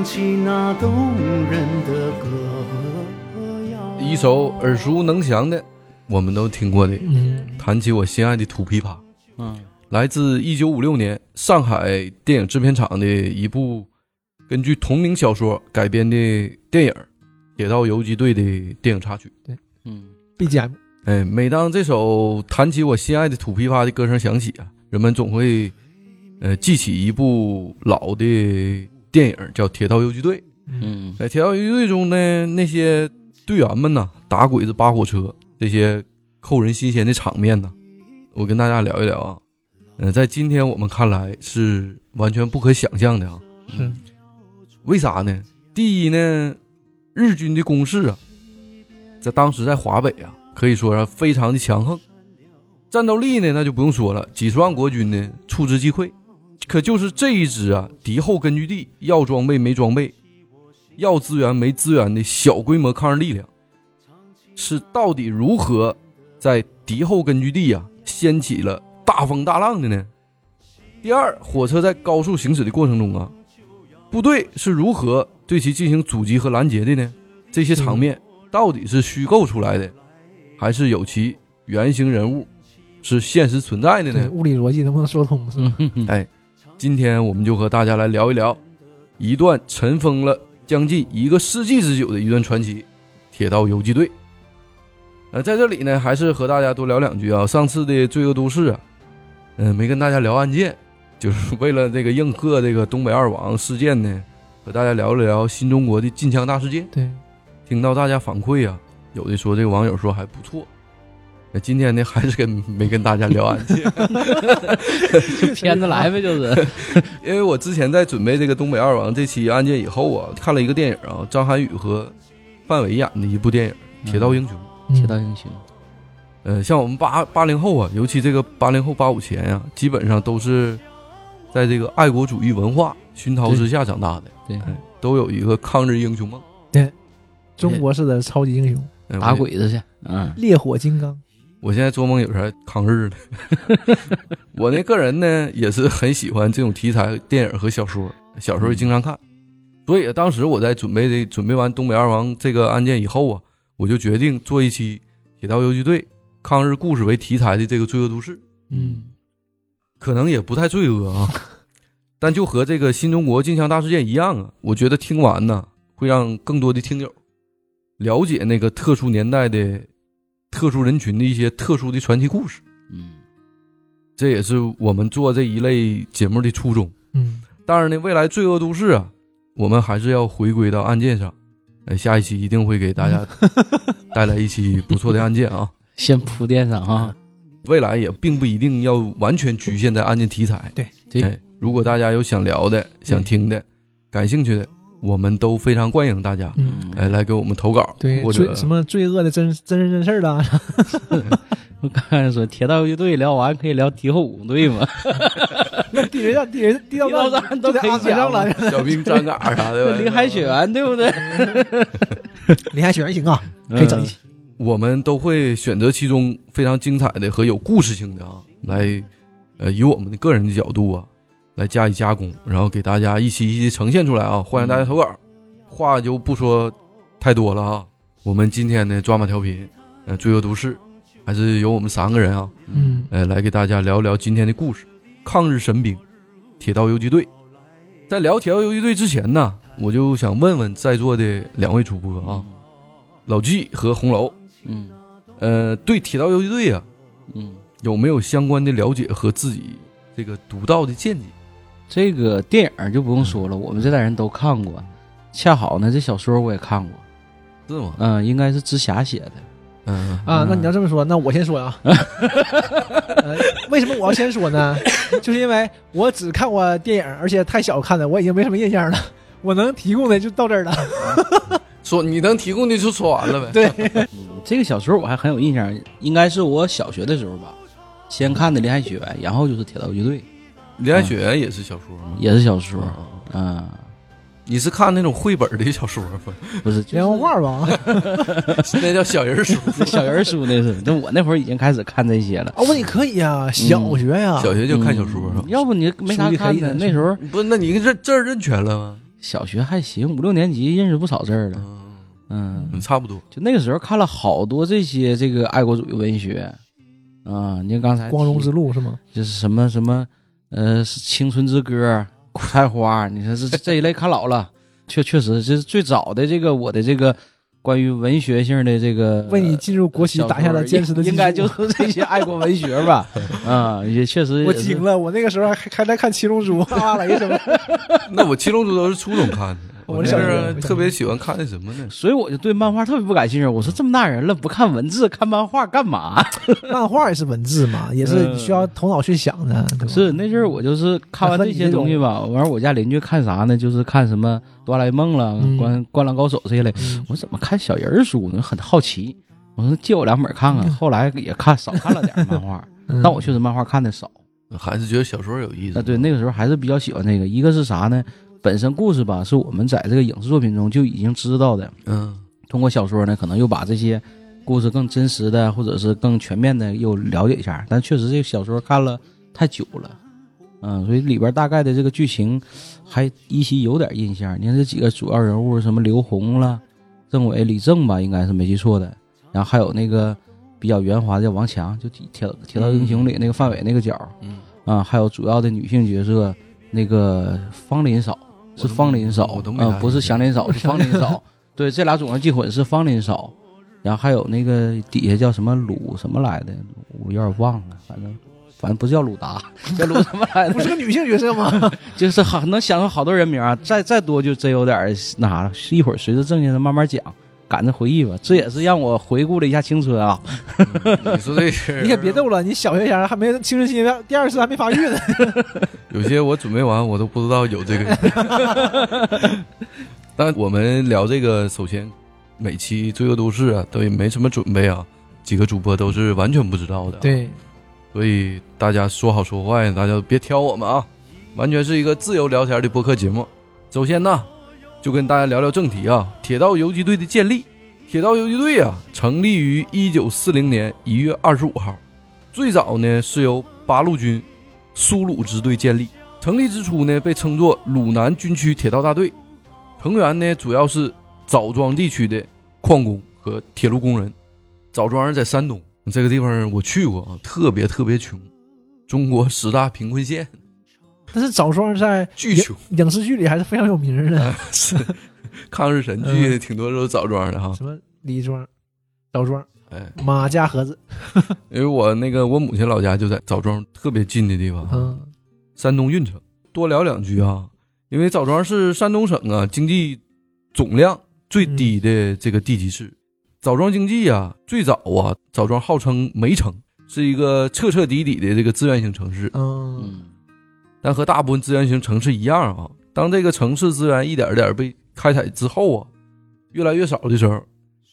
唱起那动人的歌谣。一首耳熟能详的，我们都听过的，嗯，弹起我心爱的土琵琶。嗯，来自一九五六年上海电影制片厂的一部根据同名小说改编的电影《铁道游击队》的电影插曲。对嗯，BGM，哎，每当这首弹起我心爱的土琵琶的歌声响起啊，人们总会呃记起一部老的电影叫《铁道游击队》。嗯，在《铁道游击队》中呢，那些队员们呢，打鬼子、扒火车这些扣人心弦的场面呢，我跟大家聊一聊啊。呃，在今天我们看来是完全不可想象的啊。是为啥呢？第一呢，日军的攻势啊，在当时在华北啊，可以说是非常的强横，战斗力呢那就不用说了，几十万国军呢触之即溃。可就是这一支啊，敌后根据地要装备没装备，要资源没资源的小规模抗日力量，是到底如何在敌后根据地啊掀起了大风大浪的呢？第二，火车在高速行驶的过程中啊，部队是如何对其进行阻击和拦截的呢？这些场面到底是虚构出来的，还是有其原型人物是现实存在的，呢？物理逻辑能不能说通？是吧？嗯，哎，今天我们就和大家来聊一聊一段尘封了将近一个世纪之久的一段传奇——铁道游击队。呃，在这里呢，还是和大家多聊两句啊。上次的《罪恶都市》啊，嗯、没跟大家聊案件，就是为了这个应和这个东北二王事件呢，和大家聊了聊新中国的禁枪大事件。对，听到大家反馈啊，有的说这个网友说还不错。那今天呢，还是跟没跟大家聊案件，就偏着来呗，就是。因为我之前在准备这个东北二王这期案件以后啊，看了一个电影啊，张涵予和范伟演的一部电影《铁道英雄》。嗯。铁道英雄，呃，像我们八八零后啊，尤其这个八零后八五前啊、基本上都是在这个爱国主义文化熏陶之下长大的，对，哎都有一个抗日英雄梦。对中国式的超级英雄，哎打鬼子去，嗯，烈火金刚，我现在做梦有时候还抗日呢。我那个人呢，也是很喜欢这种题材电影和小说，小时候也经常看。所以当时我在准备的准备完东北二王这个案件以后啊，我就决定做一期铁道游击队抗日故事为题材的这个罪恶都市。嗯，可能也不太罪恶啊，但就和这个新中国禁枪大事件一样啊，我觉得听完呢，会让更多的听友了解那个特殊年代的特殊人群的一些特殊的传奇故事。嗯，这也是我们做这一类节目的初衷。嗯，当然呢，未来罪恶都市啊，我们还是要回归到案件上。呃，下一期一定会给大家 带来一期不错的案件啊。先铺垫上啊。未来也并不一定要完全局限在案件题材。对对哎，如果大家有想聊的、想听的、感兴趣的，我们都非常欢迎大家嗯，哎来给我们投稿，对，或者罪什么罪恶的真真人真事儿的啊，我刚才说铁道游击队聊完可以聊敌后五队嘛，那地人战、地人、地道战都可以安排上讲了。小兵张嘎啥的。林海雪原对不对？林海雪原行啊，可以整一期。我们都会选择其中非常精彩的和有故事性的啊，来，呃，以我们的个人的角度啊，来加以加工，然后给大家一期一期呈现出来啊。欢迎大家投稿，话就不说太多了啊。我们今天的抓马调频，呃，罪恶都市，还是由我们三个人啊，嗯，呃，来给大家聊一聊今天的故事——抗日神兵，铁道游击队。在聊铁道游击队之前呢，我就想问问在座的两位主播啊，老纪和红楼，嗯呃，对铁道游击队啊，嗯，有没有相关的了解和自己这个独到的见解？这个电影就不用说了，我们这代人都看过。恰好呢，这小说我也看过，是吗？嗯，应该是紫霞写的。嗯啊，那你要这么说，那我先说啊。呃为什么我要先说呢？就是因为我只看过电影，而且太小看了，我已经没什么印象了。我能提供的就到这儿了。说你能提供的就说完了呗。对，这个小说我还很有印象，应该是我小学的时候吧，先看的林海雪原，然后就是铁道游击队，林海雪原也是小说吗？也是小说，嗯啊，你是看那种绘本的小说吗？不是连环画吧？那叫小人书。小人书那是，那我那会儿已经开始看这些了。哦，我你可以啊，小学呀，小学就看小说？要不你没啥看的。那时候不是，那你这字儿认全了吗？小学还行，五六年级认识不少字儿了。嗯，嗯，差不多。就那个时候看了好多这些这个爱国主义文学啊，你看刚才光荣之路是吗？就是什么什么呃青春之歌、苦菜花，你说这这一类看老了，确确实这是最早的这个我的这个关于文学性的这个为你进入国企打下了坚实的基础应该就是这些爱国文学吧？啊，也确实我惊了，我那个时候还还在看《七龙珠》啊，雷什么？那我七龙珠都是初中看的，我那小学是特别喜欢看那什么呢？所以我就对漫画特别不感兴趣。我说这么大人了，不看文字，看漫画干嘛？漫画也是文字嘛，也是嗯需要头脑去想的？是那阵儿我就是看完这些东西吧，完了我家邻居看啥呢？就是看什么哆啦 A 梦了、嗯灌灌篮高手这一类。嗯我怎么看小人儿书呢？很好奇。我说借我两本看看。后来也看少看了点漫画，嗯但我确实漫画看的少。还是觉得小说有意思。啊，对，那个时候还是比较喜欢这个。一个是啥呢？本身故事吧，是我们在这个影视作品中就已经知道的。嗯，通过小说呢，可能又把这些故事更真实的，或者是更全面的又了解一下。但确实这个小说看了太久了，嗯，所以里边大概的这个剧情还依稀有点印象。你看这几个主要人物，什么刘红了、政委李正吧，应该是没记错的。然后还有那个比较圆滑的叫王强，就铁铁铁道英雄里那个范伟那个角，嗯啊，还有主要的女性角色，那个方林嫂是方林嫂啊，不是祥林嫂，是方林嫂。对，这俩总是记混，是方林嫂。然后还有那个底下叫什么鲁什么来的，我有点忘了，反正反正不是叫鲁达，叫鲁什么来的不，是个女性角色吗？就是好能想到好多人名啊，再再多就真有点那啥了。一会儿随着正经的慢慢讲，赶着回忆吧。这也是让我回顾了一下青春啊。你说这是 你可别逗了，你小学前还没青春期，第二次还没发育呢。有些我准备完，我都不知道有这个。但我们聊这个，首先每期《罪恶都市》啊，都也没什么准备啊，几个主播都是完全不知道的。，对，所以大家说好说坏，大家别挑我们啊，完全是一个自由聊天的播客节目。首先呢，就跟大家聊聊正题啊，铁道游击队的建立。铁道游击队啊，成立于一九四零年一月二十五号，最早呢是由八路军苏鲁支队建立。成立之初呢，被称作鲁南军区铁道大队，成员呢主要是枣庄地区的矿工和铁路工人。枣庄人在山东这个地方，我去过啊，特别特别穷，中国十大贫困县，但是枣庄在巨穷。影视剧里还是非常有名的，是抗日神剧挺多都是枣庄的哈。什么李庄、枣庄、哎，马家河子，因为我那个我母亲老家就在枣庄特别近的地方，嗯山东运城。多聊两句啊，因为枣庄是山东省啊经济总量最低的这个地级市。枣庄经济啊，最早啊，枣庄号称煤城，是一个彻彻底底的这个资源型城市。嗯嗯但和大部分资源型城市一样啊，当这个城市资源一点点被开采之后啊，越来越少的时候，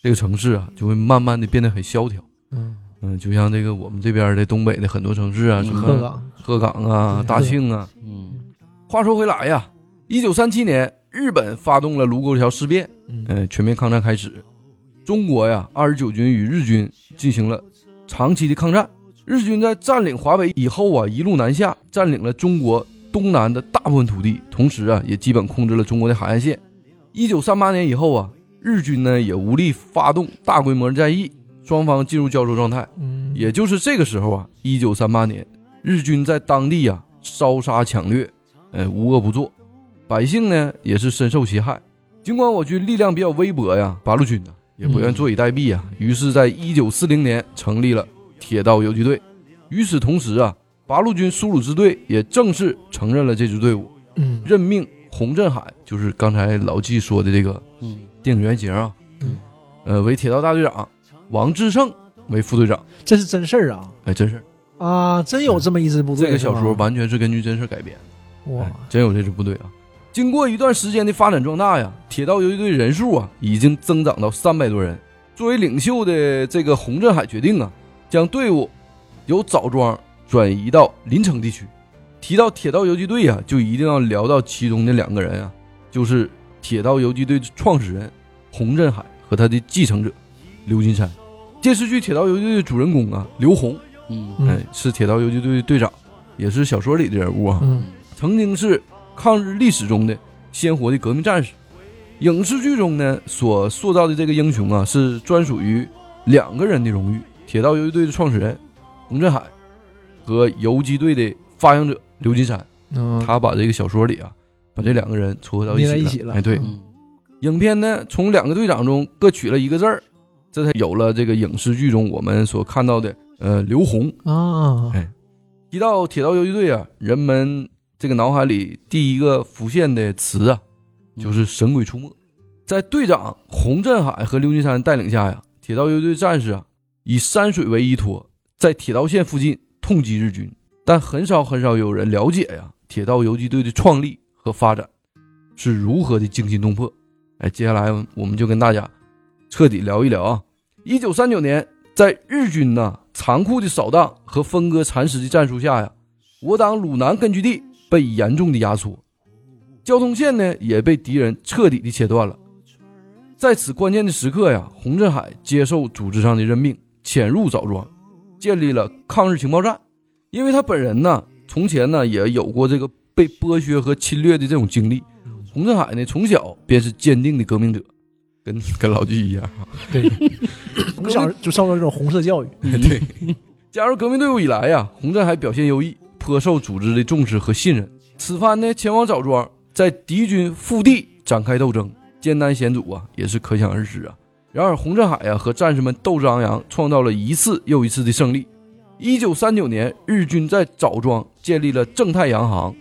这个城市啊就会慢慢的变得很萧条。嗯，嗯，就像这个我们这边的东北的很多城市啊，嗯什么鹤岗，鹤岗啊、嗯大庆啊。嗯话说回来呀，一九三七年，日本发动了卢沟桥事变，嗯嗯，全面抗战开始。中国呀，二十九军与日军进行了长期的抗战。日军在占领华北以后啊，一路南下，占领了中国东南的大部分土地，同时啊，也基本控制了中国的海岸线。一九三八年以后啊，日军呢也无力发动大规模的战役，双方进入胶着状态。嗯，也就是这个时候啊，一九三八年，日军在当地啊烧杀抢掠，呃，无恶不作，百姓呢也是深受其害。尽管我军力量比较微薄呀，八路军呢也不愿坐以待毙啊，于是，在一九四零年成立了铁道游击队。与此同时啊，八路军苏鲁支队也正式承认了这支队伍，嗯任命洪振海，就是刚才老纪说的这个嗯电影原型啊，嗯，呃，为铁道大队长，王志胜为副队长。这是真事儿啊哎，真事儿。啊，真有这么一支部队，这个小说完全是根据真事改编的，哇哎，真有这支部队啊。经过一段时间的发展壮大呀，铁道游击队人数啊已经增长到三百多人。作为领袖的这个洪振海决定啊，将队伍由枣庄转移到临城地区。提到铁道游击队啊，就一定要聊到其中的两个人啊，就是铁道游击队的创始人洪振海和他的继承者刘金山。电视剧《铁道游击队》的主人公啊，刘洪，嗯嗯哎，是铁道游击队的队长，也是小说里的人物啊。嗯曾经是抗日历史中的鲜活的革命战士。影视剧中呢，所塑造的这个英雄啊，是专属于两个人的荣誉：铁道游击队的创始人洪振海和游击队的发扬者刘金山。嗯，他把这个小说里啊，把这两个人撮合到一起了。起了哎，对，嗯影片呢，从两个队长中各取了一个字儿，这才有了这个影视剧中我们所看到的呃刘洪。啊，哎，提到铁道游击队啊，人们这个脑海里第一个浮现的词啊，就是《神鬼出没》。在队长洪振海和刘金山带领下呀，铁道游击队战士啊，以山水为依托，在铁道线附近痛击日军。但很少很少有人了解呀，铁道游击队的创立和发展是如何的惊心动魄。哎，接下来我们就跟大家彻底聊一聊啊。一九三九年，在日军呐残酷的扫荡和分割蚕食的战术下呀，我党鲁南根据地被严重的压缩，交通线呢也被敌人彻底的切断了。在此关键的时刻呀，洪振海接受组织上的任命，潜入枣庄，建立了抗日情报站。因为他本人呢，从前呢也有过这个被剥削和侵略的这种经历。洪振海呢，从小便是坚定的革命者，跟跟老纪一样啊。对，从小就受到这种红色教育，对，加入革命队伍以来呀，洪振海表现优异，颇受组织的重视和信任。此番呢，前往枣庄，在敌军腹地展开斗争，艰难险阻啊，也是可想而知啊。然而，洪振海呀和战士们斗志昂扬，创造了一次又一次的胜利。一九三九年，日军在枣庄建立了正太洋行。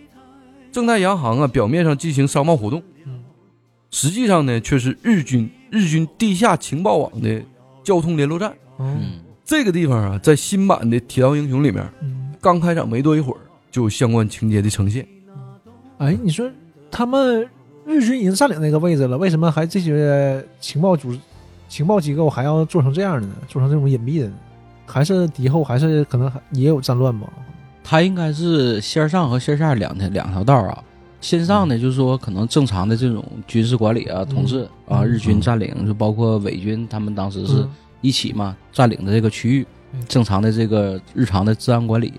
正太洋行啊，表面上进行商贸活动，嗯实际上呢，却是日军日军地下情报网的交通联络站。嗯嗯这个地方啊，在新版的《铁道英雄》里面，嗯，刚开场没多一会儿，就有相关情节的呈现。哎，你说他们日军已经占领那个位置了，为什么还这些情报组、情报机构还要做成这样的呢？做成这种隐蔽的呢？还是敌后，还是可能还也有战乱吧？他应该是线上和线下两条两条道啊。线上呢，就是说可能正常的这种军事管理啊、统治啊，嗯日军占领，就包括伪军，他们当时是嗯一起嘛占领的这个区域嗯，正常的这个日常的治安管理。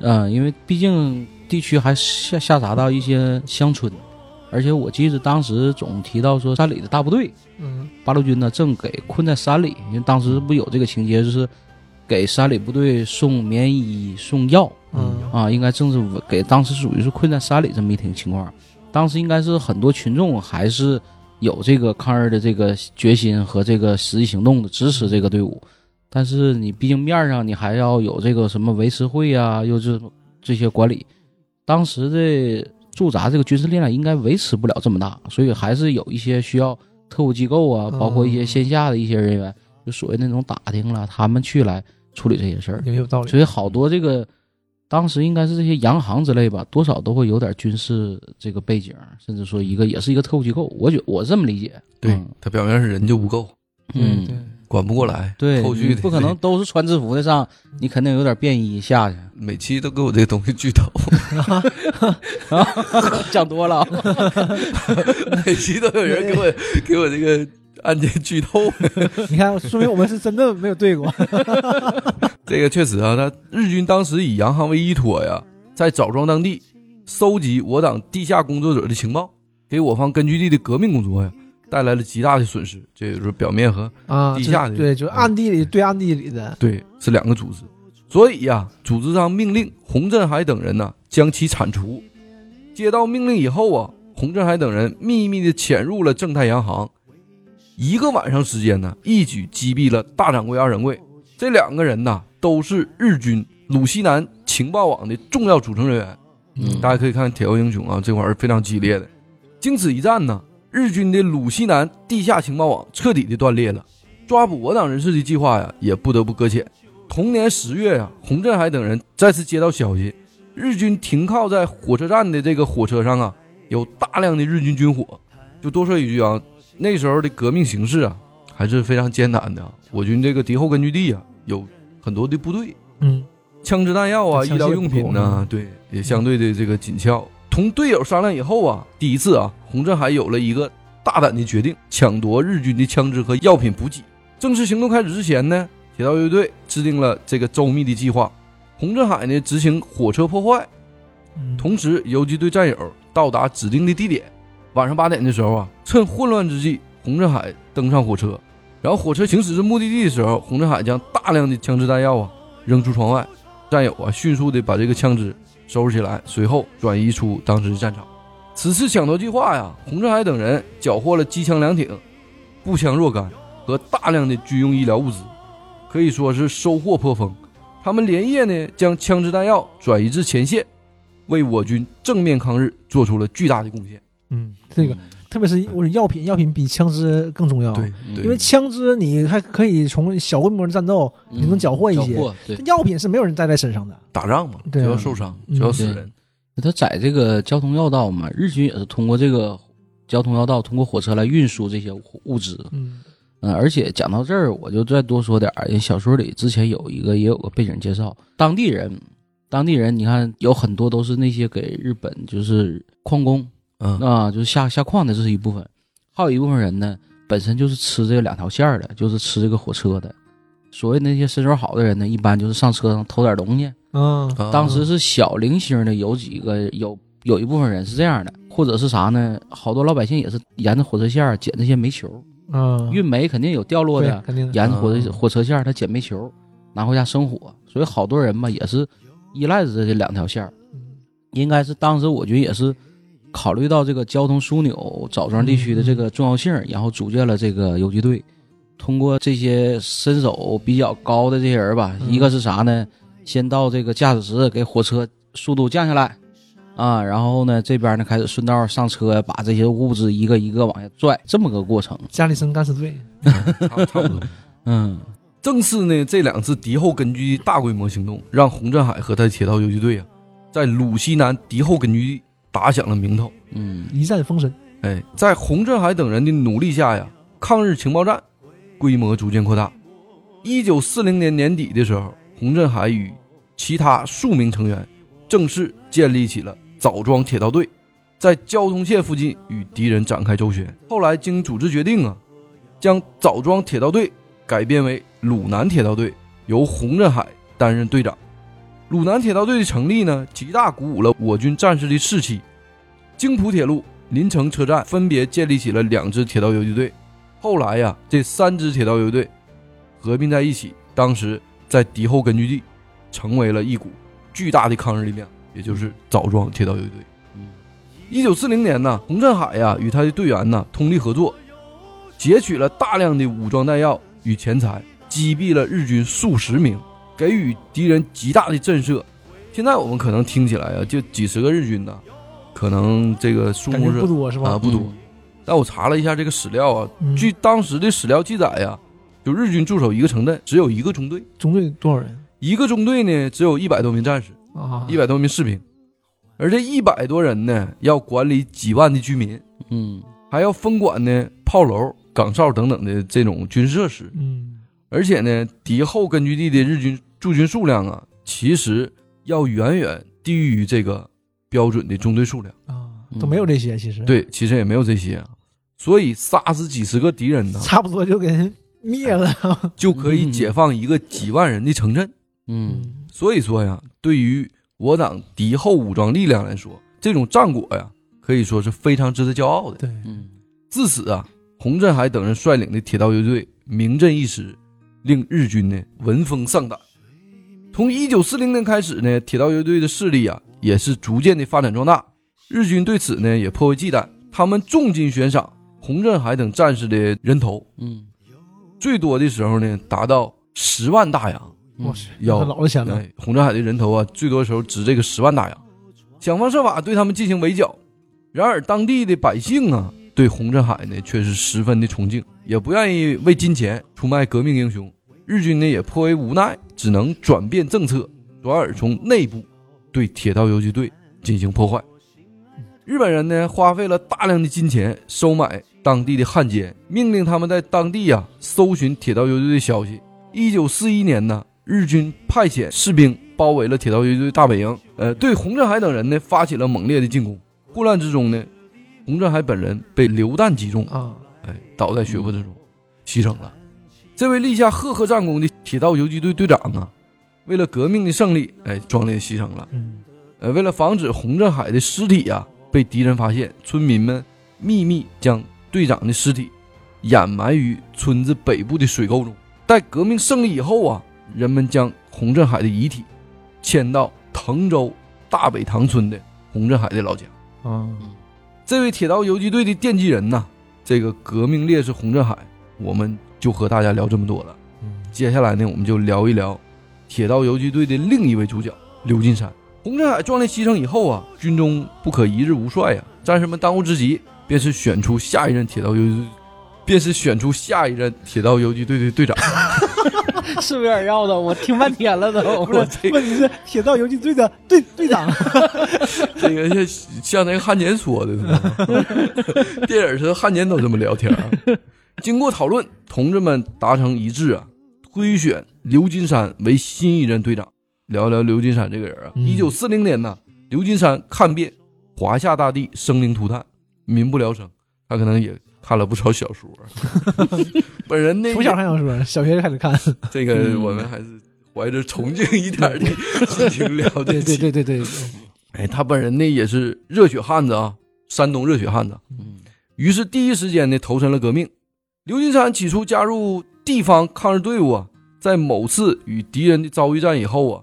嗯，因为毕竟地区还下下达到一些乡村，而且我记得当时总提到说山里的大部队嗯。八路军呢正给困在山里，因为当时不有这个情节，就是给山里部队送棉衣、送药。嗯。啊，应该正是给当时属于是困在山里这么一挺情况。当时应该是很多群众还是有这个抗日的这个决心和这个实际行动的支持这个队伍，但是你毕竟面儿上你还要有这个什么维持会啊，又是这些管理，当时的驻扎这个军事力量应该维持不了这么大，所以还是有一些需要特务机构啊，嗯包括一些线下的一些人员，就所谓那种打听了，他们去来处理这些事儿。也有道理。所以好多这个当时应该是这些洋行之类吧，多少都会有点军事这个背景，甚至说一个也是一个特务机构。我觉我这么理解。对嗯他表面是人就不够，嗯对，管不过来，对，后续的不可能都是穿制服的上，你肯定有点便衣下去。每期都给我这个东西剧透，讲多了啊，每期都有人给我给我这个案件剧透。你看，说明我们是真的没有对过。这个确实啊，他日军当时以洋行为依托呀，在枣庄当地收集我党地下工作者的情报，给我方根据地的革命工作呀带来了极大的损失。这就是表面和啊，地下的就对，就暗地里对暗地里的，对是两个组织，所以呀，组织上命令洪振海等人呢将其铲除。接到命令以后啊，洪振海等人秘密的潜入了正太洋行，一个晚上时间呢，一举击毙了大掌柜、二掌柜。这两个人呢，都是日军鲁西南情报网的重要组成人员。嗯大家可以看《铁道英雄》啊，这块儿非常激烈的。经此一战呢，日军的鲁西南地下情报网彻底的断裂了，抓捕我党人士的计划呀，也不得不搁浅。同年十月呀，洪振海等人再次接到消息，日军停靠在火车站的这个火车上啊，有大量的日军军火。就多说一句啊，那时候的革命形势啊，还是非常艰难的。我军这个敌后根据地啊，有很多的部队，嗯，枪支弹药啊、医疗用品呢、不对，也相对的这个紧俏。同队友商量以后啊，第一次啊，洪振海有了一个大胆的决定，抢夺日军的枪支和药品补给。正式行动开始之前呢，铁道游击队制定了这个周密的计划。洪振海呢执行火车破坏，嗯同时游击队战友到达指定的地点。晚上八点的时候啊，趁混乱之际，洪振海登上火车，然后火车行驶至目的地的时候，洪振海将大量的枪支弹药啊扔出窗外，战友啊迅速的把这个枪支收拾起来，随后转移出当时的战场。此次抢夺计划呀，洪振海等人缴获了机枪两挺、步枪若干和大量的军用医疗物资，可以说是收获颇丰。他们连夜呢将枪支弹药转移至前线，为我军正面抗日做出了巨大的贡献。嗯，这个特别是我说药品，药品比枪支更重要。对，对因为枪支你还可以从小规模的战斗你能缴获一些，缴获。药品是没有人带在身上的。打仗嘛，就对啊要受伤，嗯就要死人。他在这个交通要道嘛，日军也是通过这个交通要道，通过火车来运输这些物资。嗯嗯，而且讲到这儿，我就再多说点儿。因为小说里之前有一个也有个背景介绍，当地人，当地人，你看有很多都是那些给日本就是矿工嗯啊，就是下下矿的，这是一部分；还有一部分人呢，本身就是吃这个两条线儿的，就是吃这个火车的。所谓那些身手好的人呢，一般就是上车上偷点东西。嗯啊当时是小零星的，有几个有有一部分人是这样的，或者是啥呢？好多老百姓也是沿着火车线捡那些煤球，嗯，运煤肯定有掉落的，肯定。沿着火车嗯火车线儿他捡煤球，拿回家生火，所以好多人嘛也是依赖着这两条线应该是当时我觉得也是考虑到这个交通枢纽枣庄地区的这个重要性，然后组建了这个游击队。通过这些身手比较高的这些人吧，嗯一个是啥呢？先到这个驾驶室给火车速度降下来，啊，然后呢这边呢开始顺道上车，把这些物资一个一个往下拽，这么个过程。加里森敢死队，差差不多。嗯正是呢这两次敌后根据地大规模行动，让洪振海和他的铁道游击队啊，在鲁西南敌后根据地打响了名头。嗯一战封神。哎，在洪振海等人的努力下呀，抗日情报站规模逐渐扩大。一九四零年年底的时候，洪振海与其他数名成员正式建立起了枣庄铁道队，在交通线附近与敌人展开周旋。后来经组织决定啊，将枣庄铁道队改编为鲁南铁道队，由洪振海担任队长。鲁南铁道队的成立呢，极大鼓舞了我军战士的士气。京浦铁路、临城车站分别建立起了两支铁道游击队。后来呀，这三支铁道游击队合并在一起，当时在敌后根据地成为了一股巨大的抗日力量，也就是枣庄铁道游击队。嗯一九四零年呢，洪振海呀与他的队员呢通力合作，劫取了大量的武装弹药与钱财，击毙了日军数十名，给予敌人极大的震慑。现在我们可能听起来啊，就几十个日军呢，可能这个数目是不多是吧？啊不多。但我查了一下这个史料啊，嗯。据当时的史料记载呀，就日军驻守一个城镇只有一个中队，中队多少人？一个中队呢只有一百多名战士，啊？一百多名士兵，而这一百多人呢要管理几万的居民，嗯。还要分管呢炮楼、岗哨等等的这种军事设施，嗯。而且呢敌后根据地的日军驻军数量啊，其实要远远低于这个标准的中队数量。啊，都没有这些，其实，对，其实也没有这些啊，所以杀死几十个敌人呢，差不多就给人灭了。就可以解放一个几万人的城镇。嗯所以说呀，对于我党敌后武装力量来说，这种战果呀，可以说是非常值得骄傲的。对，嗯自此啊，洪振海等人率领的铁道游击队名震一时，令日军呢闻风丧胆。从一九四零年开始呢，铁道游击队的势力啊也是逐渐的发展壮大。日军对此呢也颇为忌惮，他们重金悬赏洪振海等战士的人头，嗯最多的时候呢达到十万大洋。我去，要那老了钱了。哎，洪振海的人头啊，最多时候值这个十万大洋，想方设法对他们进行围剿。然而当地的百姓啊，对洪振海呢却是十分的崇敬，也不愿意为金钱出卖革命英雄。日军呢也颇为无奈，只能转变政策，转而从内部对铁道游击队进行破坏。日本人呢花费了大量的金钱收买当地的汉奸，命令他们在当地呀、搜寻铁道游击队的消息。一九四一年呢，日军派遣士兵包围了铁道游击队大本营，呃，对洪振海等人呢发起了猛烈的进攻。混乱之中呢，洪振海本人被流弹击中，啊，哎，倒在血泊之中，牺牲了。这位立下赫赫战功的铁道游击队队长啊，为了革命的胜利，哎，壮烈牺牲了。嗯，呃，为了防止洪振海的尸体呀、被敌人发现，村民们秘密将队长的尸体掩埋于村子北部的水沟中。待革命胜利以后啊，人们将洪振海的遗体迁到滕州大北塘村的洪振海的老家。啊，这位铁道游击队的奠基人呐，这个革命烈士洪振海，我们就和大家聊这么多了。嗯接下来呢，我们就聊一聊铁道游击队的另一位主角刘金山。洪振海壮烈牺牲以后啊，军中不可一日无帅呀、战士们当务之急便是选出下一任铁道游击队，便是选出下一任铁道游击队的队长。是不是有点绕的？我听半天了都。不是，问题是铁道游击队的队队长，这个像像那个汉奸说的是吗？电影是汉奸都这么聊天啊。经过讨论，同志们达成一致啊，推选刘金山为新一任队长。聊聊刘金山这个人啊，嗯一九四零年呢，刘金山看遍华夏大地生灵涂炭，民不聊生。他可能也看了不少小说。本人呢，从小看小说，小学就开始看。这个嗯我们还是怀着崇敬一点的心情聊这对对期。对对对，哎，他本人呢也是热血汉子啊，山东热血汉子。嗯于是第一时间呢投身了革命。刘金山起初加入地方抗日队伍啊，在某次与敌人的遭遇战以后啊，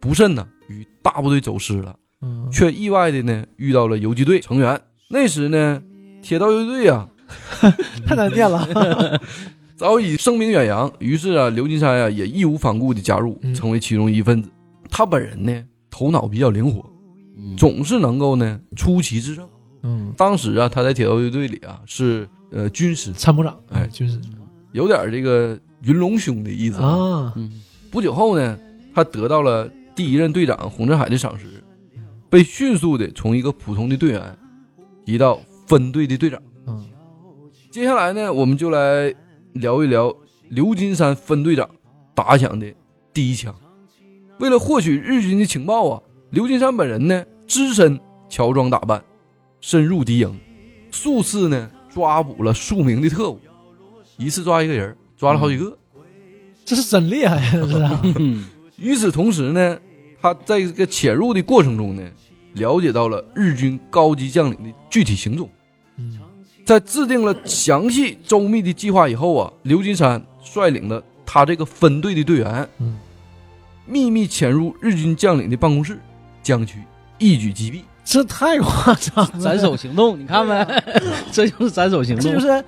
不慎呢与大部队走失了，嗯，却意外的呢遇到了游击队成员。那时呢，铁道游击队啊 太难念了。早已声名远扬，于是啊，刘金山啊也义无反顾的加入，嗯成为其中一份子。他本人呢头脑比较灵活，嗯总是能够呢出奇制胜。嗯，当时啊，他在铁道游击队里啊是呃军师，参谋长，哎军师有点这个云龙兄的意思。啊，嗯不久后呢，他得到了第一任队长洪振海的赏识，被迅速的从一个普通的队员提到分队的队长。嗯接下来呢，我们就来聊一聊刘金山分队长打响的第一枪。为了获取日军的情报啊，刘金山本人呢只身乔装打扮，深入敌营，数次呢抓捕了数名的特务，一次抓一个人，抓了好几个。这是真厉害呀，与此同时呢，他在这个潜入的过程中呢，了解到了日军高级将领的具体行踪。嗯在制定了详细周密的计划以后啊，刘金山率领了他这个分队的队员，嗯，秘密潜入日军将领的办公室，将其一举击毙。这太夸张了，斩首行动，你看没？这就是斩首行动。这就是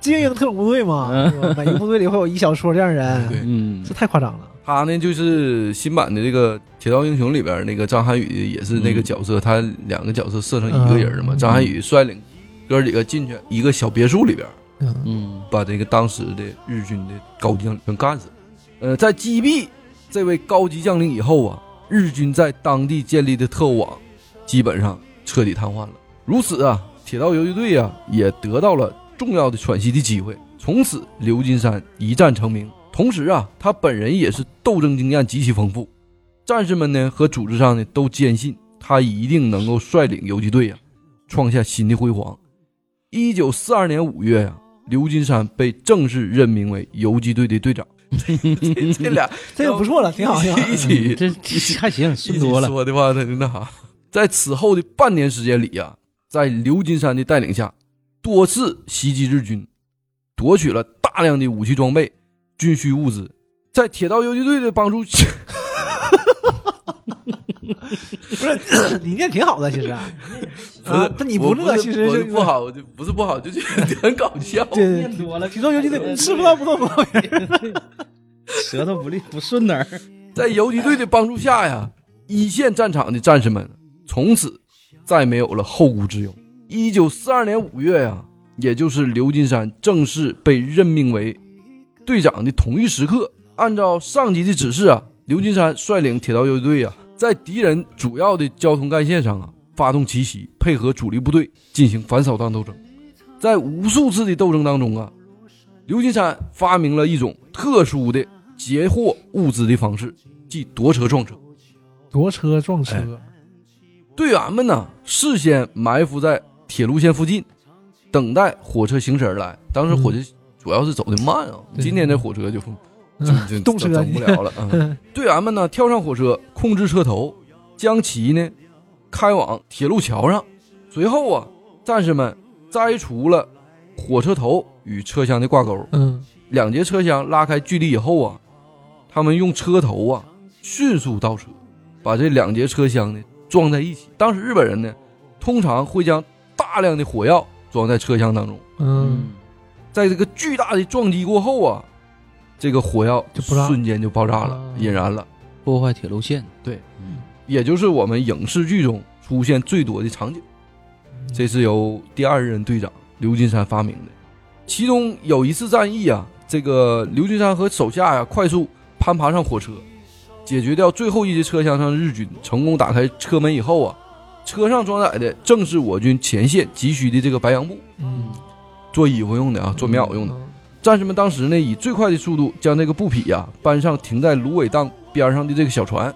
精英特种部队嘛，嗯是吧每个部队里会有一小撮这样人，对嗯这太夸张了。他呢，就是新版的这个《铁道英雄》里边那个张涵予也是那个角色，他两个角色设成一个人嘛。嗯张涵予率领哥几个进去一个小别墅里边，嗯嗯把这个当时的日军的高级将领全干死。呃，在击毙这位高级将领以后啊，日军在当地建立的特务网基本上彻底瘫痪了。如此啊，铁道游击队啊也得到了重要的喘息的机会。从此，刘金山一战成名。同时啊，他本人也是斗争经验极其丰富，战士们呢和组织上呢都坚信他一定能够率领游击队啊、创下新的辉煌。一九四二年五月呀、刘金山被正式任命为游击队的队长。这这俩这个不错了，挺好，挺好。一起这这还行，顺多了。说的话，他就那啥。在此后的半年时间里呀、在刘金山的带领下，多次袭击日军，夺取了大量的武器装备、军需物资。在铁道游击队的帮助下，不是你念挺好的，其实啊，啊但你不乐，其实是不。好，就不是不好，就觉得很搞笑。对对念多了，铁道游击队吃不到不动不动人。舌头不利不顺哪儿？在游击队的帮助下呀，一线战场的战士们从此再没有了后顾之忧。一九四二年五月呀，也就是刘金山正式被任命为队长的同一时刻，按照上级的指示啊，刘金山率领铁道游击队啊，在敌人主要的交通干线上啊，发动奇袭，配合主力部队进行反扫荡斗争。在无数次的斗争当中啊，刘金山发明了一种特殊的截获物资的方式，即夺车撞车。夺车撞车，哎队员们呢，事先埋伏在铁路线附近，等待火车行驶而来。当时火车主要是走的慢啊，对今天这火车就嗯就 动车整不了了。嗯，队员们呢跳上火车，控制车头，将其呢开往铁路桥上。随后啊，战士们摘除了火车头与车厢的挂钩，嗯两节车厢拉开距离以后啊，他们用车头啊迅速倒车，把这两节车厢呢装在一起。当时日本人呢，通常会将大量的火药装在车厢当中，嗯，在这个巨大的撞击过后啊，这个火药就瞬间就爆炸了啊，引燃了。破坏铁路线，对，嗯。也就是我们影视剧中出现最多的场景。这是由第二任队长刘金山发明的。其中有一次战役啊，这个刘金山和手下呀、快速攀爬上火车，解决掉最后一节车厢上的日军，成功打开车门以后啊，车上装载的正是我军前线急需的这个白杨布，嗯，做衣服用的啊，做棉袄用的。嗯战士们当时呢，以最快的速度将这个布匹呀、搬上停在芦苇荡边上的这个小船，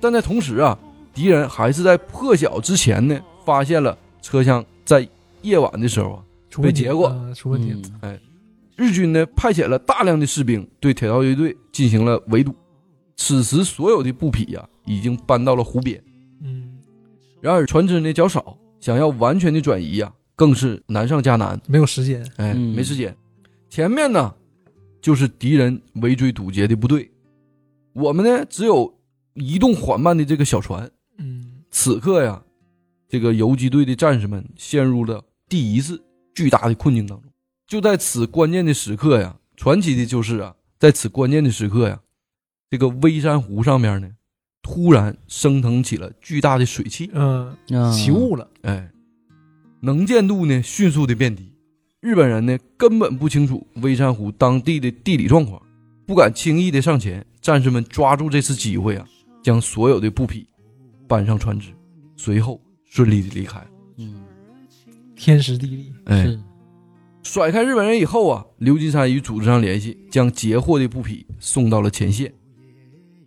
但在同时啊，敌人还是在破晓之前呢，发现了车厢在夜晚的时候啊，被劫过嗯出问题了，嗯日军呢派遣了大量的士兵对铁道游击队进行了围堵。此时所有的布匹呀、已经搬到了湖边，嗯，然而船只呢较少，想要完全的转移呀、更是难上加难。没有时间，哎，嗯没时间。前面呢，就是敌人围追堵截的部队，我们呢只有移动缓慢的这个小船。嗯此刻呀，这个游击队的战士们陷入了第一次巨大的困境当中。就在此关键的时刻呀，传奇的就是啊，在此关键的时刻呀，这个微山湖上面呢，突然升腾起了巨大的水汽。嗯，啊起雾了，哎，能见度呢迅速的变低，日本人呢根本不清楚微山湖当地的地理状况，不敢轻易的上前。战士们抓住这次机会啊，将所有的布匹搬上船只，随后顺利的离开。嗯，天时地利，哎，甩开日本人以后啊，刘金山与组织上联系，将截获的布匹送到了前线。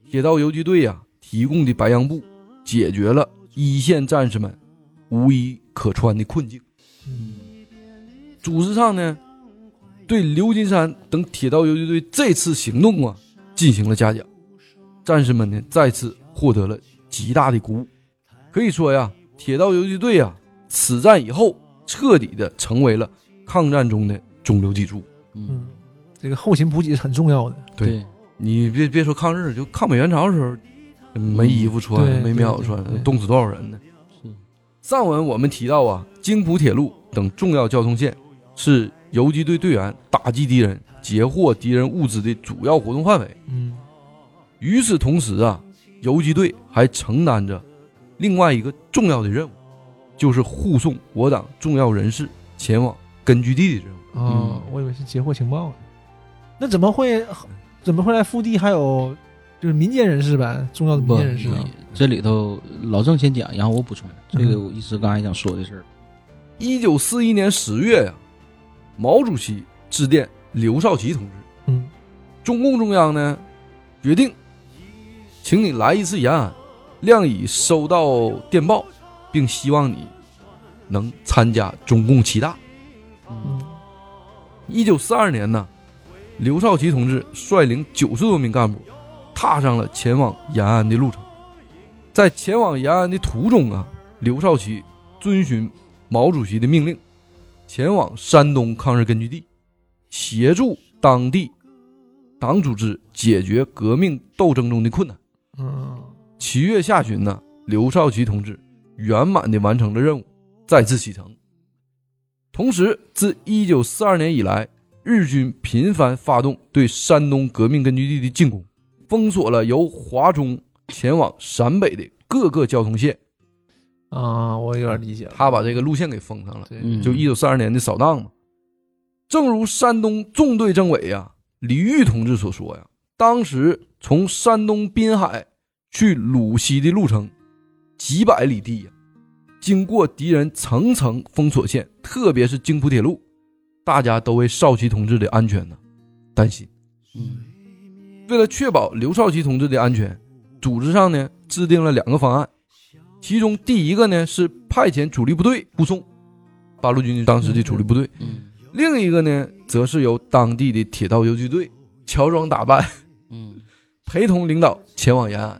铁道游击队呀、提供的白杨布，解决了一线战士们无衣可穿的困境。嗯组织上呢，对刘金山等铁道游击队这次行动啊进行了嘉奖，战士们呢再次获得了极大的鼓舞。可以说呀，铁道游击队啊，此战以后彻底的成为了抗战中的中流砥柱。嗯嗯，这个后勤补给是很重要的，对你别别说抗日，就抗美援朝的时候，没衣服穿，对没棉袄穿冻死多少人呢？上文我们提到啊，京浦铁路等重要交通线是游击队队员打击敌人、截获敌人物资的主要活动范围。嗯与此同时啊，游击队还承担着另外一个重要的任务，就是护送我党重要人士前往根据地的任务。啊，我以为是截获情报呢，那怎么会怎么会来腹地？还有就是民间人士呗，重要的民不间人士啊，这里头老郑先讲，然后我补充，这个我一直刚才想说的事儿。一九四一年十月呀、毛主席致电刘少奇同志，嗯。中共中央呢决定，请你来一次延安，谅已收到电报，并希望你能参加中共七大。嗯。一九四二年呢，刘少奇同志率领九十多名干部，踏上了前往延安的路程。在前往延安的途中啊，刘少奇遵循毛主席的命令，前往山东抗日根据地，协助当地党组织解决革命斗争中的困难。嗯七月下旬呢，刘少奇同志圆满地完成了任务，再次启程。同时，自1942年以来，日军频繁发动对山东革命根据地的进攻，封锁了由华中前往陕北的各个交通线。啊，我有点理解了，他把这个路线给封上了，对嗯就1942年的扫荡嘛。正如山东纵队政委呀李玉同志所说呀，当时从山东滨海去鲁西的路程几百里地呀，经过敌人层层封锁线，特别是京浦铁路，大家都为少奇同志的安全呢担心。嗯为了确保刘少奇同志的安全，组织上呢制定了两个方案，其中第一个呢是派遣主力部队护送八路军当时的主力部队，嗯另一个呢则是由当地的铁道游击队乔装打扮，嗯陪同领导前往延安。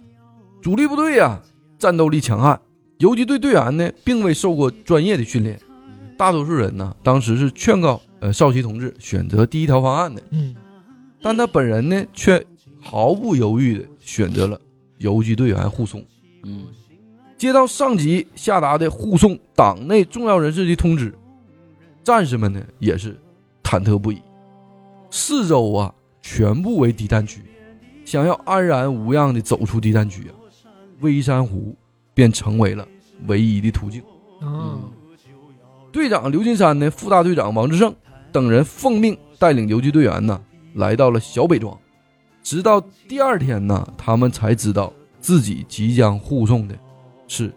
主力部队呀、战斗力强悍，游击队队员呢并未受过专业的训练，大多数人呢当时是劝告呃少奇同志选择第一条方案的，嗯但他本人呢却毫不犹豫的选择了游击队员护送。嗯接到上级下达的护送党内重要人士的通知，战士们呢也是忐忑不已。四周啊全部为敌占区，想要安然无恙的走出敌占区啊，微山湖便成为了唯一的途径。嗯队长刘金山呢，副大队长王志胜等人奉命带领游击队员呢，来到了小北庄。直到第二天呢，他们才知道自己即将护送的是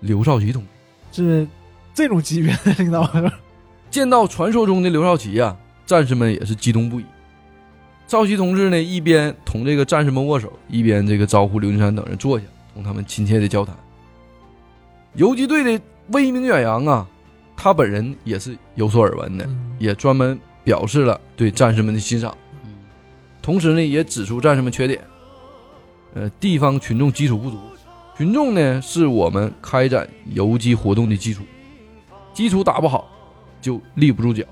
刘少奇同志。是这种级别的领导？见到传说中的刘少奇呀、战士们也是激动不已。少奇同志呢，一边同这个战士们握手，一边这个招呼刘金山等人坐下，同他们亲切的交谈。游击队的威名远扬啊，他本人也是有所耳闻的，嗯。也专门表示了对战士们的欣赏，嗯。同时呢，也指出战士们缺点。呃，地方群众基础不足，群众呢是我们开展游击活动的基础，基础打不好，就立不住脚，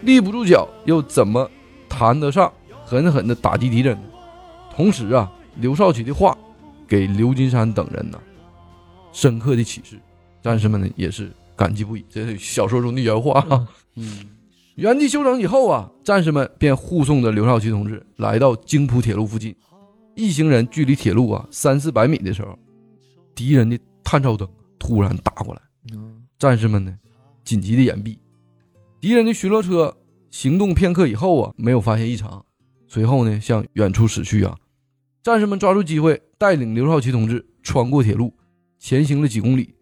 立不住脚又怎么谈得上狠狠的打击敌人呢？同时啊，刘少奇的话给刘金山等人呢深刻的启示，战士们呢也是感激不已。这是小说中的原话啊。嗯 原地休整以后啊，战士们便护送着刘少奇同志来到京浦铁路附近。一行人距离铁路啊三四百米的时候，敌人的探照灯突然打过来，嗯战士们呢紧急的掩蔽。敌人的巡逻车行动片刻以后啊，没有发现异常，随后呢向远处驶去啊。战士们抓住机会，带领刘少奇同志穿过铁路，前行了几公里。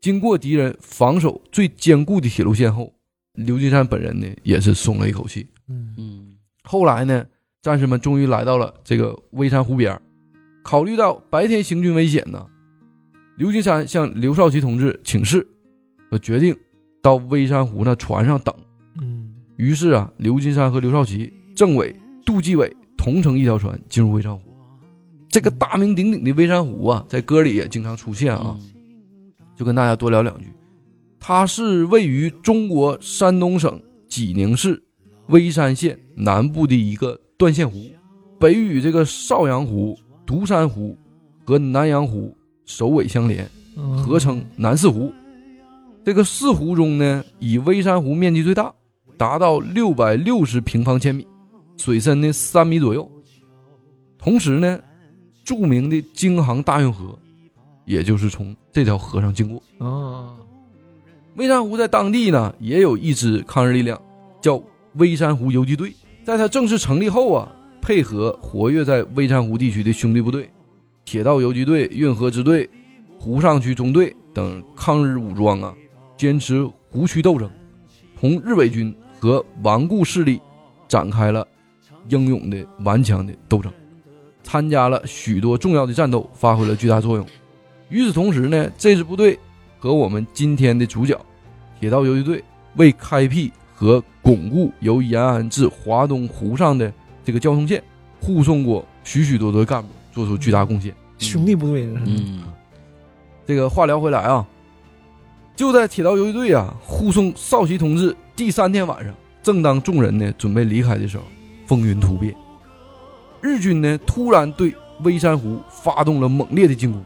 经过敌人防守最坚固的铁路线后，刘金山本人呢也是松了一口气。嗯嗯后来呢，战士们终于来到了这个微山湖边儿考虑到白天行军危险呢，刘金山向刘少奇同志请示，呃，决定到微山湖那船上等。嗯于是啊，刘金山和刘少奇、政委、杜继伟同乘一条船进入微山湖。这个大名鼎鼎的微山湖啊，在歌里也经常出现啊。就跟大家多聊两句。它是位于中国山东省济宁市微山县南部的一个断线湖，北与这个邵阳湖、独山湖和南阳湖首尾相连，嗯合称南四湖。这个四湖中呢，以微山湖面积最大，达到六百六十平方千米，水深呢三米左右。同时呢，著名的京杭大运河，也就是从这条河上经过。啊微山湖在当地呢，也有一支抗日力量，叫微山湖游击队。在它正式成立后啊，配合活跃在微山湖地区的兄弟部队、铁道游击队、运河支队、湖上区中队等抗日武装啊，坚持湖区斗争，同日伪军和顽固势力展开了英勇的顽强的斗争，参加了许多重要的战斗，发挥了巨大作用。与此同时呢，这支部队和我们今天的主角铁道游击队为开辟和巩固由延安至华东湖上的这个交通线，护送过许许多多干部，做出巨大贡献。兄弟部队嗯。这个话聊回来啊，就在铁道游击队啊护送少奇同志第三天晚上，正当众人呢准备离开的时候，风云突变，日军呢突然对微山湖发动了猛烈的进攻。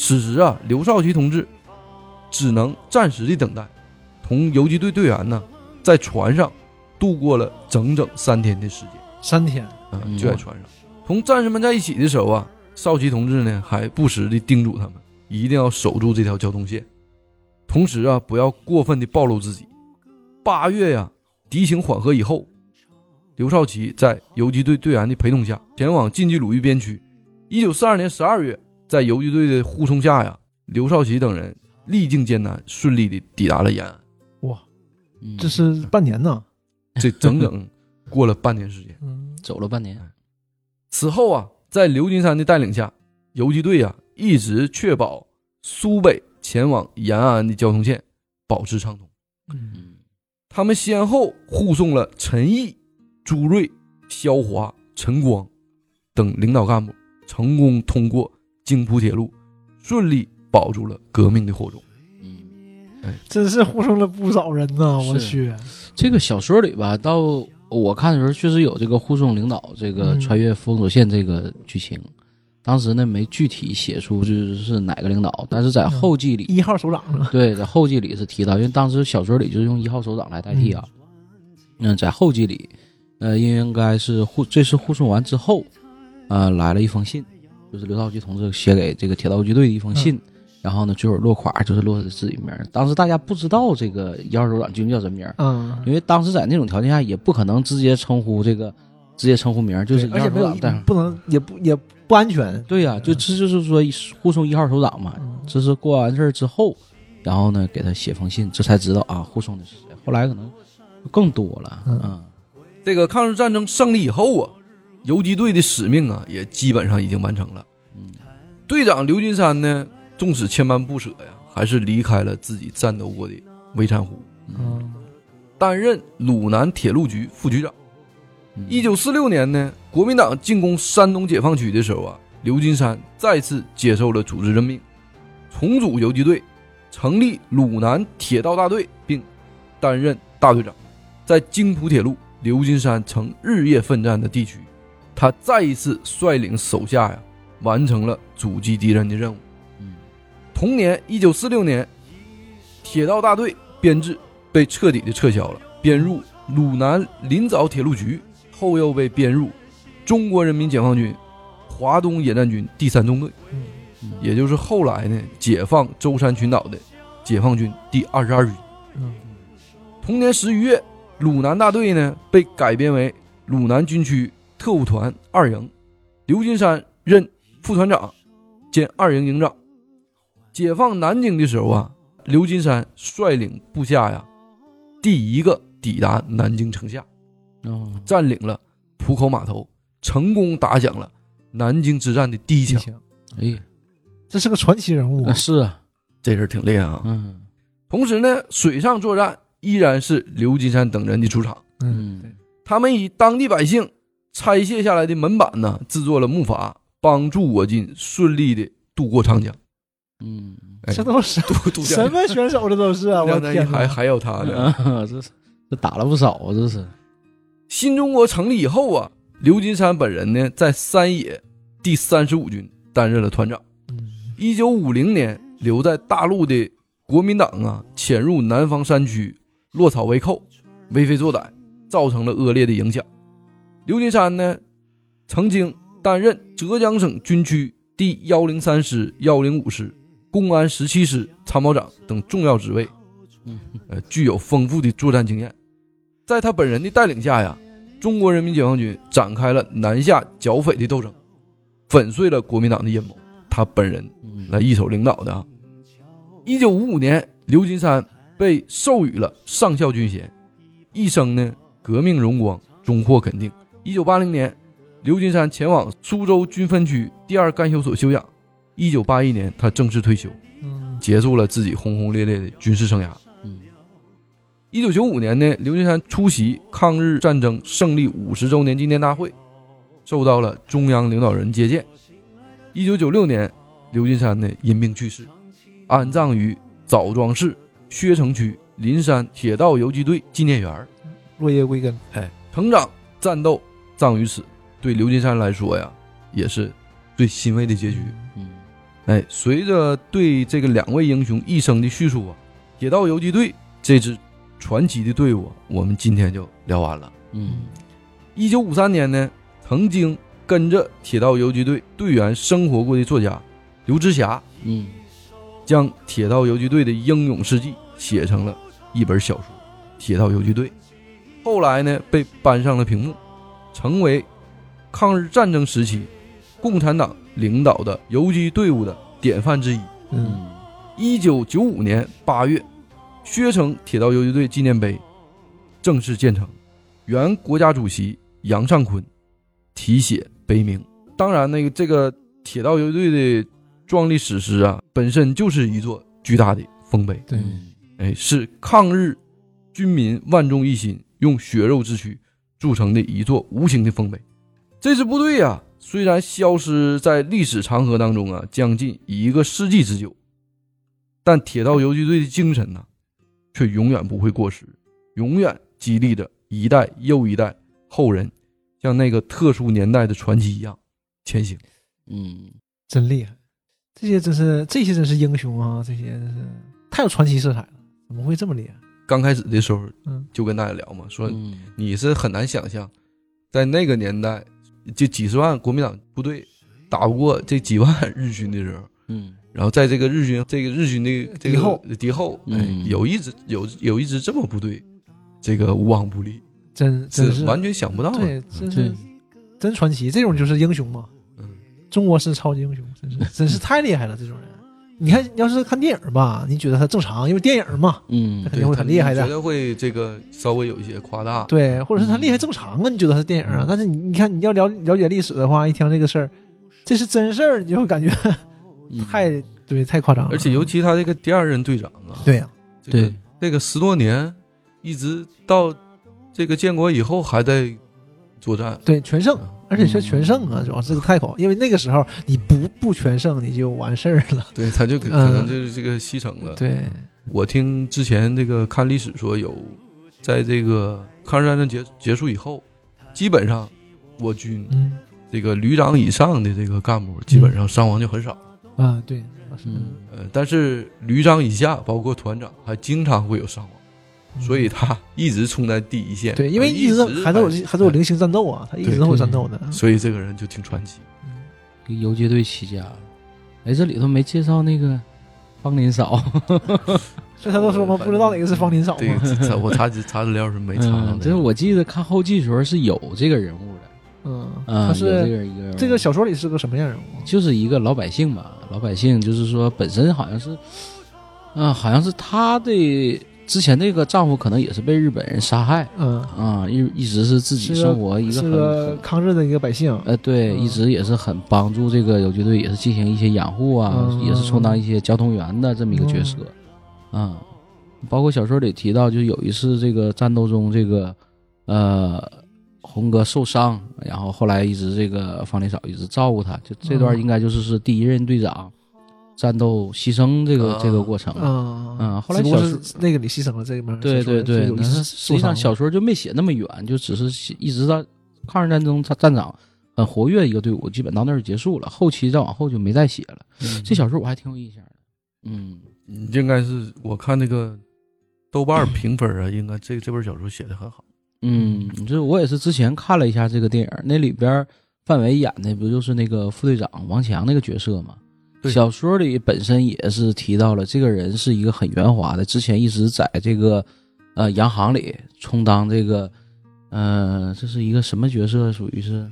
此时啊，刘少奇同志只能暂时的等待，同游击队队员呢在船上度过了整整三天的时间。三天啊，嗯就在船上。同战士们在一起的时候啊，少奇同志呢还不时的叮嘱他们，一定要守住这条交通线，同时啊，不要过分的暴露自己。八月呀，敌情缓和以后，刘少奇在游击队队员的陪同下，前往晋冀鲁豫边区。一九四二年十二月，在游击队的护送下呀，刘少奇等人历经艰难，顺利的抵达了延安。哇，嗯这是半年呢。这整整过了半年时间。嗯走了半年，此后啊，在刘金山的带领下，游击队啊一直确保苏北前往延安的交通线保持畅通。嗯嗯他们先后护送了陈毅、朱瑞、肖华、陈光等领导干部，成功通过京浦铁路，顺利保住了革命的火种。嗯，真是护送了不少人呐！我去，这个小说里吧，到我看的时候确实有这个护送领导这个嗯穿越封锁线这个剧情，当时呢没具体写出就是是哪个领导，但是在后记里，一号首长啊，对，在后记里是提到，因为当时小说里就是用一号首长来代替啊。嗯，在后记里，呃，应该是护这次护送完之后，呃，来了一封信，就是刘少奇同志写给这个铁道游击队的一封信。然后呢，最后落款就是落的自己名儿。当时大家不知道这个一号首长究竟叫什么名儿，嗯，因为当时在那种条件下也不可能直接称呼这个，直接称呼名儿，就是一号而且没有首长带上。不能也不也不安全。对呀、就这就是说护送一号首长嘛，嗯这是过完事儿之后，然后呢给他写封信，这才知道啊护送的是谁。后来可能更多了，嗯嗯这个抗日战争胜利以后啊，游击队的使命啊也基本上已经完成了。嗯队长刘金山呢，纵使千般不舍呀，还是离开了自己战斗过的微山湖，嗯担任鲁南铁路局副局长。嗯一九四六年呢，国民党进攻山东解放区的时候啊，刘金山再次接受了组织任命，重组游击队，成立鲁南铁道大队，并担任大队长。在京浦铁路，刘金山曾日夜奋战的地区，他再一次率领手下呀，完成了阻击敌人的任务。嗯同年，一九四六年，铁道大队编制被彻底的撤销了，编入鲁南临枣铁路局，后又被编入中国人民解放军华东野战军第三纵队，嗯嗯也就是后来呢解放舟山群岛的解放军第二十二军。嗯同年十一月，鲁南大队呢被改编为鲁南军区特务团二营，刘金山任副团长兼二营营长。解放南京的时候啊，刘金山率领部下呀，第一个抵达南京城下，哦占领了浦口码头，成功打响了南京之战的第一枪。哎这是个传奇人物啊。是啊这人挺厉害啊！嗯同时呢，水上作战依然是刘金山等人的主场。嗯，嗯他们以当地百姓拆卸下来的门板呢，制作了木筏，帮助我军顺利的渡过长江。嗯哎这都是渡渡什么选手？这都是啊！我两天！还还有他呢。啊，这这打了不少啊，这是新中国成立以后啊，刘金山本人呢，在三野第三十五军担任了团长。嗯一九五零年，留在大陆的国民党啊，潜入南方山区，落草为寇，为非作歹，造成了恶劣的影响。刘金山呢，曾经担任浙江省军区第幺零三师、幺零五师、公安十七师参谋长等重要职位，嗯呃，具有丰富的作战经验。在他本人的带领下呀，中国人民解放军展开了南下剿匪的斗争，粉碎了国民党的阴谋。他本人嗯来一手领导的啊。一九五五年，刘金山被授予了上校军衔，一生呢革命荣光，终获肯定。一九八零年，刘金山前往苏州军分区第二干休所休养。一九八一年，他正式退休，嗯结束了自己轰轰烈烈的军事生涯。嗯一九九五年呢，刘金山出席抗日战争胜利五十周年纪念大会，受到了中央领导人接见。一九九六年，刘金山呢因病去世，安葬于枣庄市薛城区林山铁道游击队纪念园。落叶归根。哎，成长战斗葬于此，对刘金山来说呀，也是最欣慰的结局。嗯哎，随着对这个两位英雄一生的叙述啊，铁道游击队这支传奇的队伍啊，我们今天就聊完了。嗯一九五三年呢，曾经跟着铁道游击队队员生活过的作家刘志霞，嗯将铁道游击队的英勇事迹写成了一本小说《铁道游击队》，后来呢被搬上了屏幕，成为抗日战争时期共产党领导的游击队伍的典范之一。嗯，嗯一九九五年八月，薛城铁道游击队纪念碑正式建成，原国家主席杨尚昆题写碑铭。当然，那个这个铁道游击队的壮丽史诗啊，本身就是一座巨大的丰碑。对，嗯哎，是抗日军民万众一心，用血肉之躯铸成的一座无形的丰碑。这支部队啊，虽然消失在历史长河当中啊，将近一个世纪之久，但铁道游击队的精神呢，却永远不会过时，永远激励着一代又一代后人，像那个特殊年代的传奇一样前行。嗯，真厉害，这些真是这些真是英雄啊！这些真是太有传奇色彩了，怎么会这么厉害？刚开始的时候嗯，就跟大家聊嘛，说嗯。你是很难想象，在那个年代，就几十万国民党部队打不过这几万日军的时候，嗯。然后在这个日军这个日军的这个敌后。敌后，哎嗯，有一支有有一支这么部队，这个无往不利，真真是。完全想不到的。对，真是真传奇，这种就是英雄嘛。嗯，中国式超级英雄，真是真是太厉害了，这种人。你看，要是看电影吧，你觉得他正常，因为电影嘛，嗯他肯定会很厉害的绝对会这个稍微有一些夸大。对，或者是他厉害正常啊，你觉得他是电影啊？但是你你看，你要了了解历史的话，一听这个事儿，这是真事儿，你就会感觉 嗯太对太夸张了。而且尤其他这个第二任队长啊，对呀，这个对这个十多年，一直到这个建国以后还在作战。对全胜，而且是全胜啊，主要这个太好，因为那个时候你不不全胜，你就完事儿了。对，他就可能就是这个西城了。对，我听之前这个看历史说，有在这个抗日战争结结束以后，基本上我军嗯这个旅长以上的这个干部，基本上伤亡就很少。啊，对，嗯呃，但是旅长以下，包括团长，还经常会有伤亡，所以他一直冲在第一线。嗯对，因为一一直还都有还还都有零星战斗啊，他一直都有战斗的。所以这个人就挺传奇。嗯游击队起家了。哎，这里头没介绍那个方林嫂，所以他都说嘛，不知道哪个是方林嫂这个嘛。这我查查资料是没查到嗯，这的。我记得看后记的时候是有这个人物的，嗯，啊，他是个一个这个小说里是个什么样人物？就是一个老百姓嘛，老百姓就是说本身好像是，啊，好像是他的之前那个丈夫可能也是被日本人杀害嗯，啊，一一直是自己生活一个很是个抗日的一个百姓。呃，对，嗯。一直也是很帮助这个游击队，也是进行一些掩护啊，嗯也是充当一些交通员的这么一个角色，啊，包括小说里提到，就有一次这个战斗中，这个呃红哥受伤，然后后来一直这个方林嫂一直照顾他，就这段嗯。应该就是是第一任队长战斗牺牲这个、啊这个过程。啊嗯后来小是那个你牺牲了这门。对对对，有你是实际上小说就没写那么远，就只是写一直到抗日战争他战场很活跃一个队伍，基本到那儿就结束了，后期再往后就没再写了。这小说我还挺有印象的，嗯应该是我看那个豆瓣 评分啊，应该这这本小说写的很好。嗯，这我也是之前看了一下这个电影，那里边范伟演的不就是那个副队长王强那个角色吗？对小说里本身也是提到了这个人是一个很圆滑的，之前一直在这个呃洋行里充当这个呃这是一个什么角色？属于是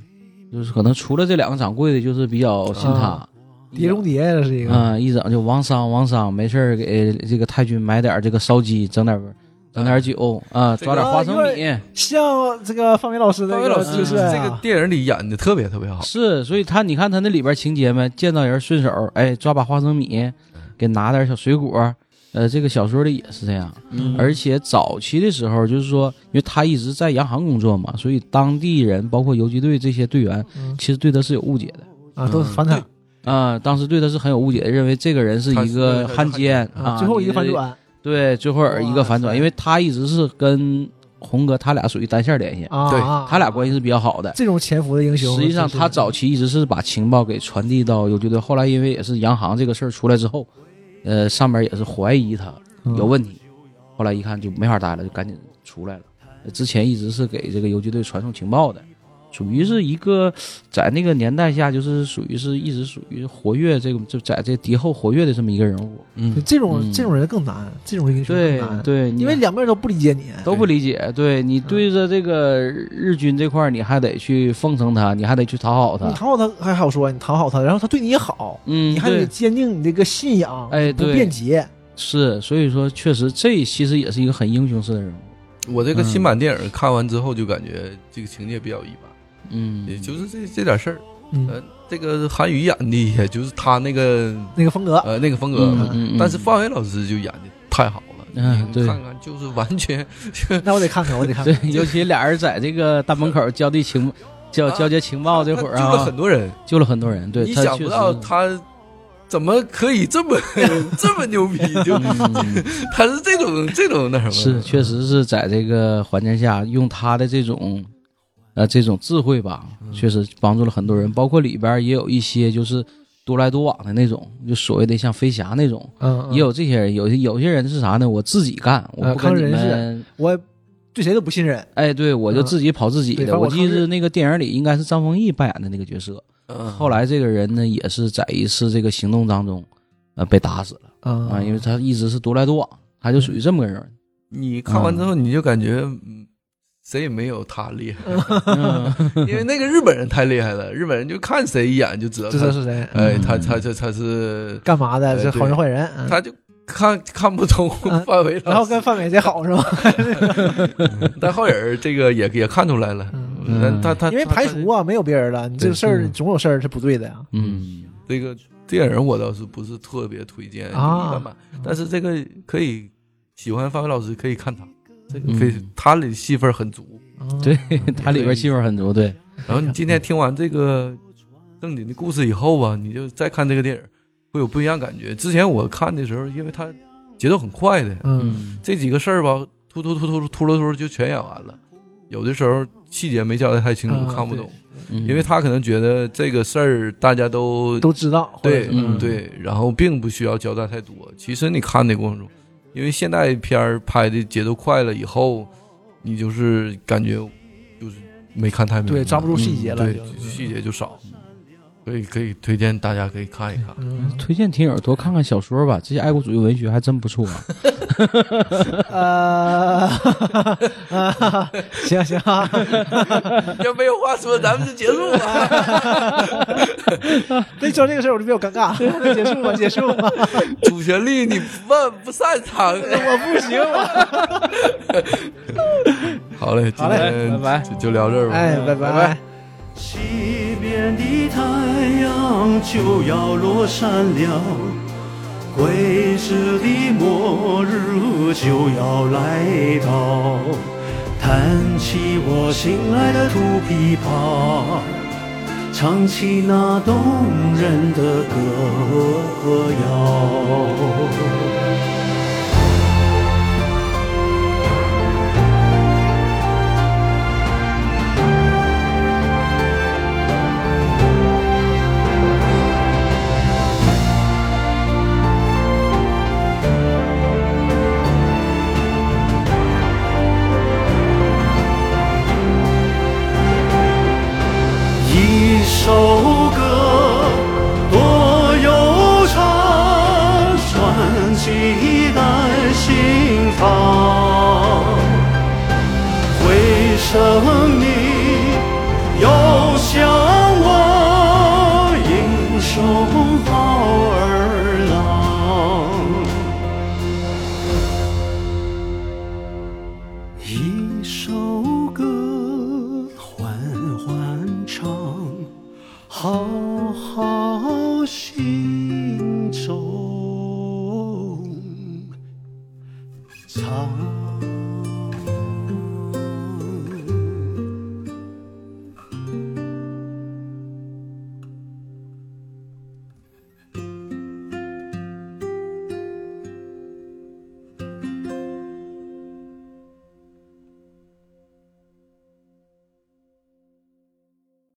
就是可能除了这两个掌柜的，就是比较信他啊。碟中谍这是一个。啊、一整就王商王商没事儿给这个太君买点这个烧鸡，整点儿整点酒啊，抓点花生啊米。像这个范伟老师那个范伟老师就是这个电影里演的特别特别好。是，所以他你看他那里边情节没，见到人顺手哎抓把花生米，给拿点小水果。呃，这个小说里也是这样，嗯。而且早期的时候就是说，因为他一直在洋行工作嘛，所以当地人包括游击队这些队员，嗯。其实对他是有误解的。啊，都是反转啊、当时对他是很有误解的，认为这个人是一个汉奸啊，最后一个反你转对，最后一个反转，因为他一直是跟红哥他俩属于单线联系，对他俩关系是比较好的。这种潜伏的英雄，实际上，他早期一直是把情报给传递到游击队，后来因为也是洋行这个事儿出来之后，呃，上面也是怀疑他有问题，后来一看就没法待了，就赶紧出来了。之前一直是给这个游击队传送情报的，属于是一个在那个年代下，就是属于是一直属于活跃这个就在这敌后活跃的这么一个人物。嗯，这种嗯。这种人更难，这种英雄对更难，对，你因为两边都不理解你。都不理解，对你对着这个日军这块儿，你还得去奉承他，你还得去讨好他，你讨好他还好说，你讨好他，然后他对你也好，嗯，你还得坚定你这个信仰，哎对。便捷。是，所以说确实这其实也是一个很英雄式的人物，我这个新版电影看完之后就感觉这个情节比较一般，嗯，也就是这这点事儿。嗯，呃，这个韩宇演的也就是他那个那个风格，呃那个风格，嗯嗯嗯但是范伟老师就演的太好了，嗯对。看看就是完全 那我得看看，我得看看。对，尤其俩人在这个大门口交递情交交接情报这会儿啊救了啊，很多人，救了很多人，对，你想不到他怎么可以这么 这么牛逼，就嗯他是这种这种那什么，是，确实是在这个环境下，用他的这种，呃，这种智慧吧，确实帮助了很多人，包括里边也有一些就是独来独往的那种，就所谓的像飞侠那种，也有这些人，有些有些人是啥呢？我自己干，我呃不跟你抗人们，我对谁都不信任。哎，对我就嗯自己跑自己的。我记得那个电影里应该是张丰毅扮演的那个角色，嗯后来这个人呢也是在一次这个行动当中，呃，被打死了嗯啊，因为他一直是独来独往，他就属于这么个人。你看完之后你就感觉。嗯谁也没有他厉害，嗯因为那个日本人太厉害了，日本人就看谁一眼就知道他，知道是谁，哎，他他他这他是干嘛的？哎是好人坏人。嗯他就看看不懂嗯范伟然后，跟范伟贼好是吧？但后人这个也也看出来了，他他因为排除啊，没有别人了，你这个事儿嗯总有事儿是不对的呀。嗯这个电影我倒是不是特别推荐，啊。但是这个可以喜欢范伟老师可以看他，这个嗯非他里戏份很足。嗯对，他里边戏份很足，对，然后你今天听完这个正经的故事以后吧，你就再看这个电影，会有不一样感觉。之前我看的时候，因为它节奏很快的，嗯这几个事儿吧，突突突突突了突就全演完了。有的时候细节没交代太清楚，啊看不懂，嗯因为他可能觉得这个事儿大家都都知道。对嗯对，然后并不需要交代太多。其实你看的过程中，因为现代片儿拍的节奏快了以后，你就是感觉就是没看太明白，对抓不住细节了对，细节就少。可以可以推荐大家可以看一看。嗯推荐听友多看看小说吧，这些爱国主义文学还真不错啊。呃，啊 行行啊，要没有话说，咱们就结束吧。那说这个事儿我就比较尴尬，那结束吧，结束吧，主旋律你不不擅长，我不行，我好嘞，今好嘞天拜拜就就聊这儿吧。哎，拜拜拜。西边的太阳就要落山了，归时的末日就要来到。弹起我心爱的土琵琶，唱起那动人的歌谣。